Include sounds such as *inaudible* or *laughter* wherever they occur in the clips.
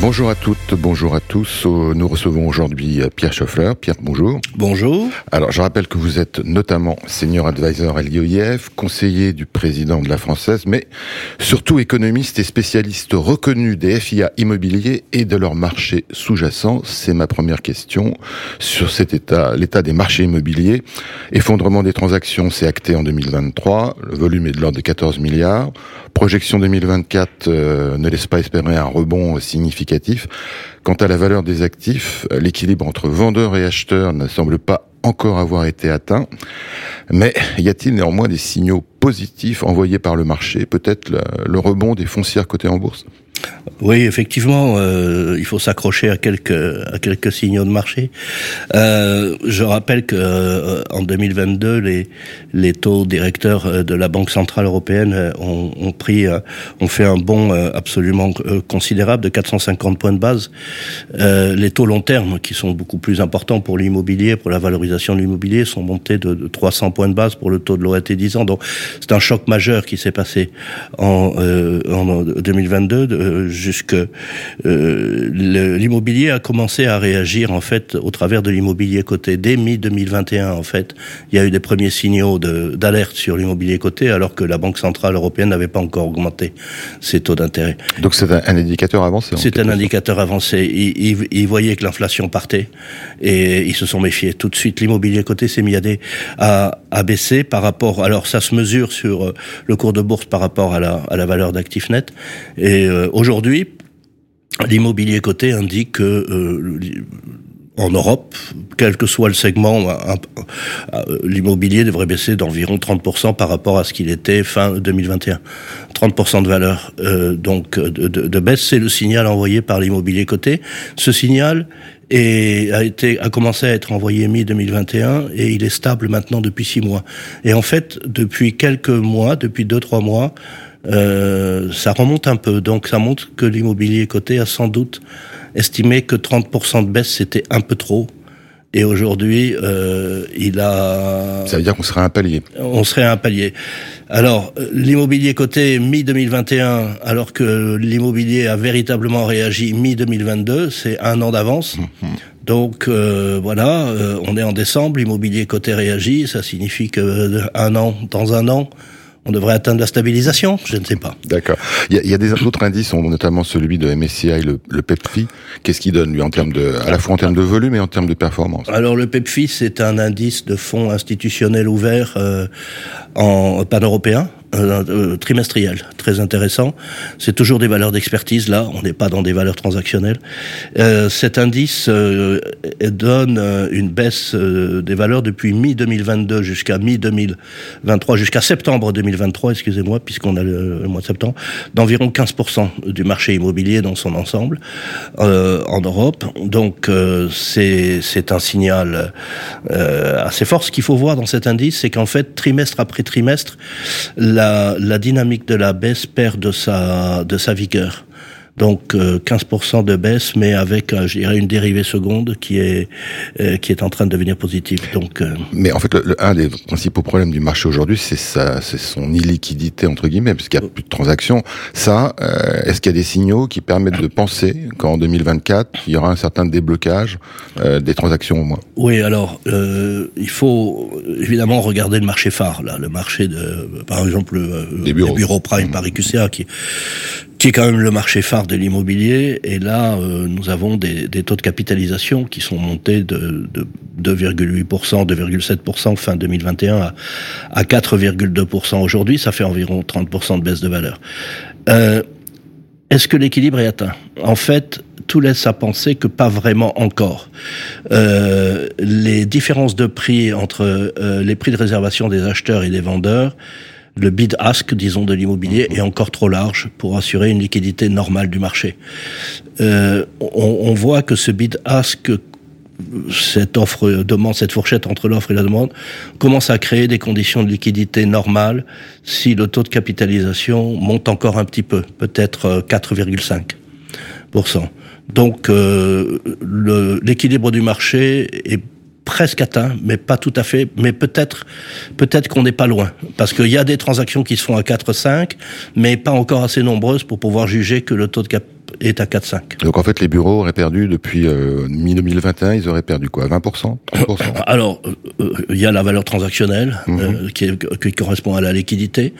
Bonjour à toutes, bonjour à tous. Nous recevons aujourd'hui euh, Pierre Schoeffler. Pierre, bonjour. Bonjour. Alors, je rappelle que vous êtes notamment senior advisor à l'IOIF, conseiller du président de la Française, mais surtout économiste et spécialiste reconnu des FIA immobiliers et de leur marché sous-jacent. C'est ma première question sur cet état, l'état des marchés immobiliers. Effondrement des transactions, c'est acté en 2023. Le volume est de l'ordre de 14 milliards. Projection 2024 euh, ne laisse pas espérer un rebond significatif. Quant à la valeur des actifs, l'équilibre entre vendeurs et acheteurs ne semble pas encore avoir été atteint. Mais y a-t-il néanmoins des signaux positifs envoyés par le marché? Peut-être le, rebond des foncières cotées en bourse? Oui, effectivement, euh, il faut s'accrocher à quelques à quelques signaux de marché. Euh, je rappelle que euh, en 2022, les les taux directeurs euh, de la Banque centrale européenne euh, ont, ont pris euh, ont fait un bond absolument considérable de 450 points de base. Les taux long terme, qui sont beaucoup plus importants pour l'immobilier, pour la valorisation de l'immobilier, sont montés de, de 300 points de base pour le taux de l'OAT 10 ans. Donc c'est un choc majeur qui s'est passé en, en 2022 de, jusque euh, l'immobilier a commencé à réagir en fait au travers de l'immobilier coté. Dès mi 2021 en fait il y a eu des premiers signaux d'alerte sur l'immobilier coté alors que la banque centrale européenne n'avait pas encore augmenté ses taux d'intérêt. Donc c'est un, un, indicateur avancé c'est un indicateur avancé. Ils, ils, ils voyaient que l'inflation partait et ils se sont méfiés tout de suite. L'immobilier coté s'est mis à, des, à, à baisser par rapport alors ça se mesure sur le cours de bourse par rapport à la, à la valeur d'actifs net et euh, aujourd'hui L'immobilier coté indique que euh, en Europe, quel que soit le segment, l'immobilier devrait baisser d'environ 30% par rapport à ce qu'il était fin 2021. 30% de valeur euh, donc de, baisse, c'est le signal envoyé par l'immobilier coté. Ce signal a a commencé à être envoyé mi 2021 et il est stable maintenant depuis six mois. Et en fait, depuis quelques mois, depuis deux trois mois, euh, ça remonte un peu. Donc ça montre que l'immobilier coté a sans doute estimé que 30% de baisse c'était un peu trop. Et aujourd'hui, euh, il a. Ça veut dire qu'on serait un palier. On serait un palier. Alors, l'immobilier coté mi-2021, alors que l'immobilier a véritablement réagi mi-2022, c'est un an d'avance. Mmh. Donc euh, voilà, euh, on est en décembre, l'immobilier coté réagit, ça signifie que euh, un an, dans un an, on devrait atteindre la stabilisation Je ne sais pas. D'accord. Il y a, il y a des autres indices, notamment celui de MSCI, le, le PEPFI. Qu'est-ce qu'il donne, lui, en termes de, à la fois en termes de volume et en termes de performance? Alors, le PEPFI, c'est un indice de fonds institutionnels ouverts euh, en pan-européen, euh, euh, trimestriel, très intéressant. C'est toujours des valeurs d'expertise, là, on n'est pas dans des valeurs transactionnelles. Euh, cet indice euh, donne une baisse des valeurs depuis mi-2022 jusqu'à mi-2023, jusqu'à septembre 2023, excusez-moi, puisqu'on a le, mois de septembre, d'environ 15% du marché immobilier dans son ensemble en Europe. Donc c'est un signal assez fort. Ce qu'il faut voir dans cet indice, c'est qu'en fait, trimestre après trimestre, la, dynamique de la baisse perd de sa, de sa vigueur. Donc euh, 15% de baisse, mais avec, euh, je dirais, une dérivée seconde qui est euh, qui est en train de devenir positive. Donc. euh, Mais en fait, le, le, un des principaux problèmes du marché aujourd'hui, c'est son illiquidité entre guillemets, parce qu'il n'y a plus de transactions. Ça, euh, est-ce qu'il y a des signaux qui permettent de penser qu'en 2024, il y aura un certain déblocage euh, des transactions au moins? Oui, alors euh, il faut évidemment regarder le marché phare, là, le marché de, par exemple, le, des bureaux, les bureaux prime mmh. Paris QCA qui qui est quand même le marché phare de l'immobilier. Et là, euh, nous avons des, des, taux de capitalisation qui sont montés de, de 2,8%, 2,7% fin 2021 à, à 4,2% aujourd'hui. Ça fait environ 30% de baisse de valeur. Euh, Est-ce que l'équilibre est atteint? En fait, tout laisse à penser que pas vraiment encore. Euh, les différences de prix entre euh, les prix de réservation des acheteurs et des vendeurs le bid-ask, disons, de l'immobilier est encore trop large pour assurer une liquidité normale du marché. Euh, on, on, voit que ce bid-ask, cette offre demande, cette fourchette entre l'offre et la demande, commence à créer des conditions de liquidité normales si le taux de capitalisation monte encore un petit peu, peut-être 4,5%. Donc euh, l'équilibre du marché est presque atteint, mais pas tout à fait. Mais peut-être, peut-être qu'on n'est pas loin, parce qu'il y a des transactions qui se font à 4-5, mais pas encore assez nombreuses pour pouvoir juger que le taux de cap est à 4,5. Donc en fait, les bureaux auraient perdu depuis euh, mi-2021, ils auraient perdu quoi 20% 30% *coughs* Alors, euh, euh, il y a la valeur transactionnelle mhm. qui, qui, correspond à la liquidité.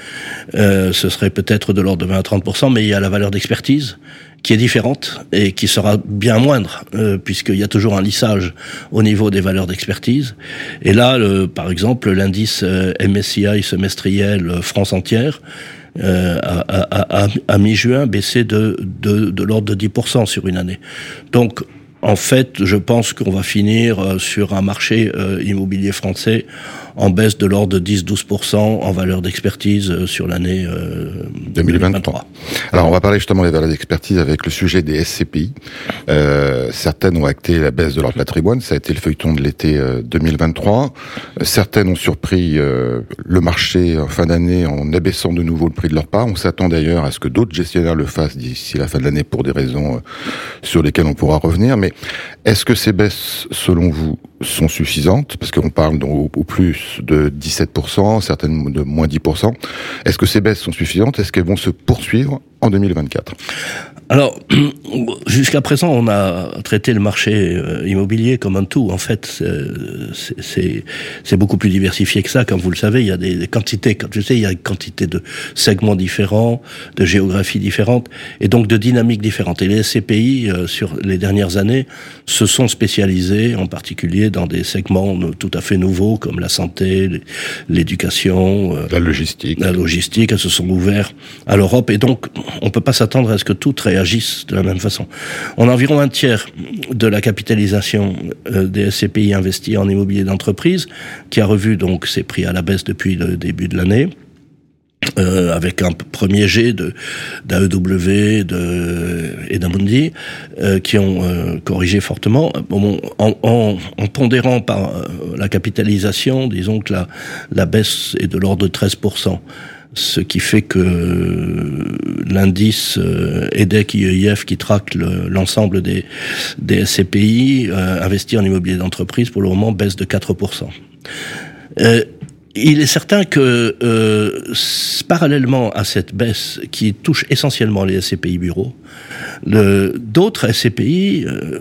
ce serait peut-être de l'ordre de 20 à 30%, mais il y a la valeur d'expertise qui est différente et qui sera bien moindre, puisqu'il y a toujours un lissage au niveau des valeurs d'expertise. Et là, par exemple, l'indice MSCI semestriel France entière euh, à, à, à mi-juin baissé de, de, de l'ordre de 10% sur une année. Donc en fait, je pense qu'on va finir euh, sur un marché euh, immobilier français en baisse de l'ordre de 10-12% en valeur d'expertise euh, sur l'année 2023. Alors, on va parler justement des valeurs d'expertise avec le sujet des SCPI. Euh, certaines ont acté la baisse de leur patrimoine, ça a été le feuilleton de l'été 2023. Certaines ont surpris le marché en fin d'année en abaissant de nouveau le prix de leur part. On s'attend d'ailleurs à ce que d'autres gestionnaires le fassent d'ici la fin de l'année pour des raisons sur lesquelles on pourra revenir. Mais est-ce que ces baisses, selon vous, sont suffisantes Parce qu'on parle au, plus de 17%, certaines de moins 10%. Est-ce que ces baisses sont suffisantes? Est-ce qu'elles vont se poursuivre? En 2024 alors, *clears throat* jusqu'à présent, on a traité le marché euh, immobilier comme un tout. En fait, c'est beaucoup plus diversifié que ça. Comme vous le savez, il y a des, quantités, comme je sais, il y a une quantité de segments différents, de géographies différentes, et donc de dynamiques différentes. Et les SCPI, euh, sur les dernières années, se sont spécialisés, en particulier dans des segments tout à fait nouveaux, comme la santé, l'éducation, euh, la logistique. La logistique, elles se sont ouvertes à l'Europe, et donc on peut pas s'attendre à ce que toutes agissent de la même façon. On a environ un tiers de la capitalisation euh, des SCPI investis en immobilier d'entreprise, qui a revu donc ses prix à la baisse depuis le début de l'année. Euh, avec un premier jet de d'AEW de, et d'Amundi euh, qui ont euh, corrigé fortement bon, en, en, en, pondérant par euh, la capitalisation disons que la, la baisse est de l'ordre de 13% ce qui fait que l'indice euh, EDEC IEIF qui traque l'ensemble des, SCPI euh, en immobilier d'entreprise pour le moment baisse de 4%. Euh, il est certain que euh, parallèlement à cette baisse qui touche essentiellement les SCPI bureaux, d'autres SCPI euh,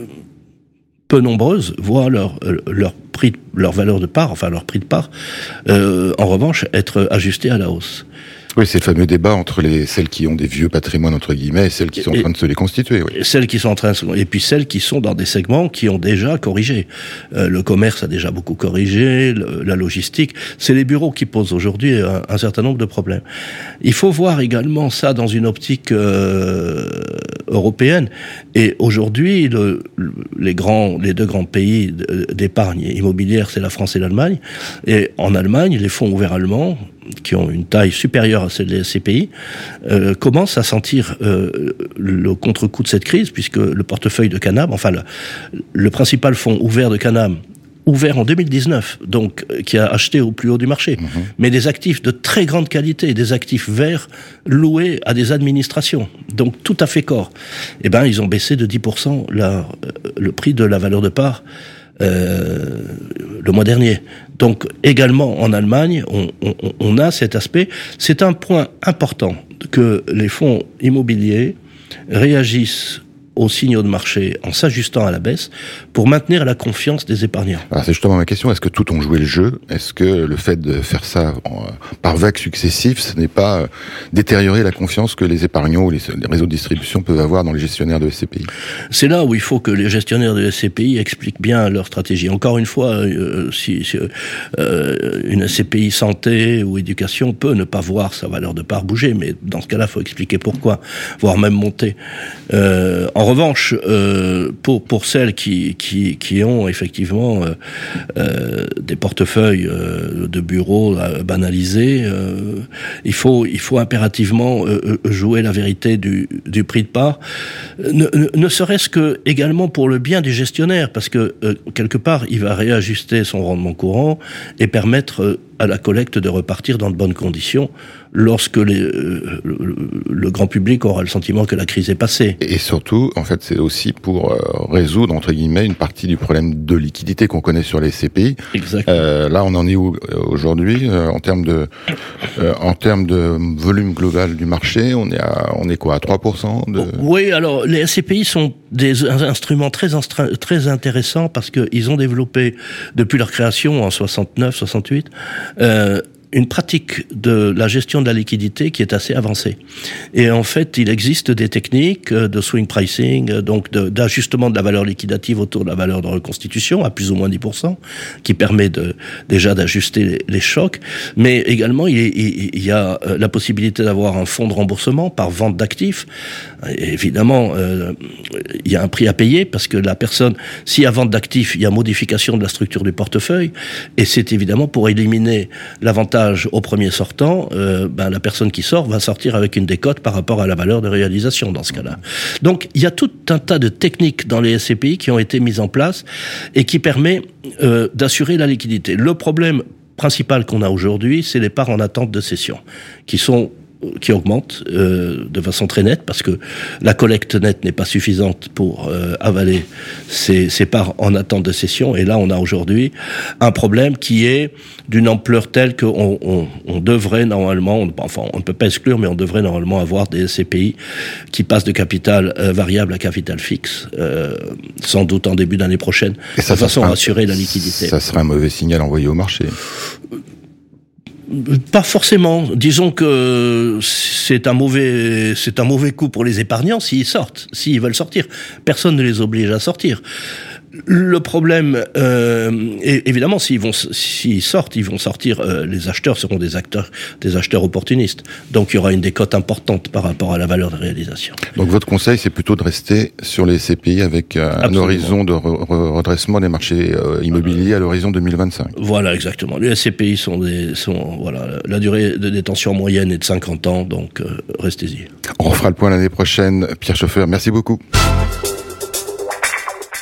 peu nombreuses voient leur, leur prix, leur valeur de part, enfin leur prix de part, euh, en revanche, être ajusté à la hausse. Oui, c'est le fameux débat entre les, celles qui ont des vieux patrimoines, entre guillemets, et celles qui sont en train de se les constituer. Oui. Celles qui sont en train de et puis celles qui sont dans des segments qui ont déjà corrigé. Euh, le commerce a déjà beaucoup corrigé, la logistique. C'est les bureaux qui posent aujourd'hui un, certain nombre de problèmes. Il faut voir également ça dans une optique euh, européenne. Et aujourd'hui, le, les grands, les deux grands pays d'épargne immobilière, c'est la France et l'Allemagne. Et en Allemagne, les fonds ouverts allemands qui ont une taille supérieure à celle des SCPI, euh, commencent à sentir euh, le contre-coup de cette crise, puisque le portefeuille de Canam, enfin le, le principal fonds ouvert de Canam, ouvert en 2019, donc euh, qui a acheté au plus haut du marché, mhm. mais des actifs de très grande qualité, des actifs verts loués à des administrations, donc tout à fait corps. Eh ben, ils ont baissé de 10% la, euh, le prix de la valeur de part euh, le mois dernier. Donc également en Allemagne, on, on, on a cet aspect. C'est un point important que les fonds immobiliers réagissent aux signaux de marché en s'ajustant à la baisse pour maintenir la confiance des épargnants. c'est justement ma question. Est-ce que tout ont joué le jeu? Est-ce que le fait de faire ça par vagues successives, ce n'est pas euh, détériorer la confiance que les épargnants ou les, réseaux de distribution peuvent avoir dans les gestionnaires de SCPI C'est là où il faut que les gestionnaires de SCPI expliquent bien leur stratégie. Encore une fois, euh, si, euh, une SCPI santé ou éducation peut ne pas voir sa valeur de part bouger, mais dans ce cas-là, il faut expliquer pourquoi, voire même monter. Euh, en revanche, euh, pour celles qui ont effectivement euh, euh des portefeuilles de bureaux banalisés, il faut il faut impérativement jouer la vérité du prix de part, ne, ne serait-ce que également pour le bien du gestionnaire, parce que quelque part il va réajuster son rendement courant et permettre à la collecte de repartir dans de bonnes conditions lorsque les, euh, le, grand public aura le sentiment que la crise est passée. Et surtout, en fait, c'est aussi pour euh, résoudre, entre guillemets, une partie du problème de liquidité qu'on connaît sur les CPI. Exactement. Euh, là, on en est où euh, aujourd'hui en termes de en termes de volume global du marché On est à on est quoi à 3% de... Oui, alors les SCPI sont des instruments très très intéressants parce qu'ils ont développé depuis leur création en 69, 68 euh, une pratique de la gestion de la liquidité qui est assez avancée. Et en fait, il existe des techniques euh, de swing pricing, euh, donc d'ajustement de, la valeur liquidative autour de la valeur de reconstitution à plus ou moins 10%, qui permet de, déjà d'ajuster les, chocs. Mais également, il, y a euh, la possibilité d'avoir un fonds de remboursement par vente d'actifs. Évidemment, il y a un prix à payer parce que la personne, y a vente d'actifs, il y a modification de la structure du portefeuille. Et c'est évidemment pour éliminer l'avantage au premier sortant, euh, ben, la personne qui sort va sortir avec une décote par rapport à la valeur de réalisation dans ce cas-là. Donc il y a tout un tas de techniques dans les SCPI qui ont été mises en place et qui permet euh, d'assurer la liquidité. Le problème principal qu'on a aujourd'hui, c'est les parts en attente de cession, qui sont qui augmente euh, de façon très nette parce que la collecte nette n'est pas suffisante pour euh, avaler ces, ces, parts en attente de cession. Et là, on a aujourd'hui un problème qui est d'une ampleur telle qu'on on, on devrait normalement, on, enfin, on ne peut pas exclure, mais on devrait normalement avoir des SCPI qui passent de capital euh, variable à capital fixe, euh, sans doute en début d'année prochaine, de façon à assurer la liquidité. Ça serait un mauvais signal envoyé au marché. Pas forcément. Disons que c'est un mauvais, c'est un mauvais coup pour les épargnants s'ils sortent, s'ils veulent sortir. Personne ne les oblige à sortir. Le problème, euh, évidemment, s'ils vont, s'ils sortent, ils vont sortir. Euh, les acheteurs seront des acteurs, des acheteurs opportunistes. Donc, il y aura une décote importante par rapport à la valeur de réalisation. Donc, votre conseil, c'est plutôt de rester sur les CPI avec euh, un horizon de redressement des marchés immobiliers à l'horizon 2025. Voilà, exactement. Les CPI sont des, sont voilà, la durée de détention moyenne est de 50 ans, donc restez-y. On refera le point l'année prochaine. Pierre Chauffeur, merci beaucoup.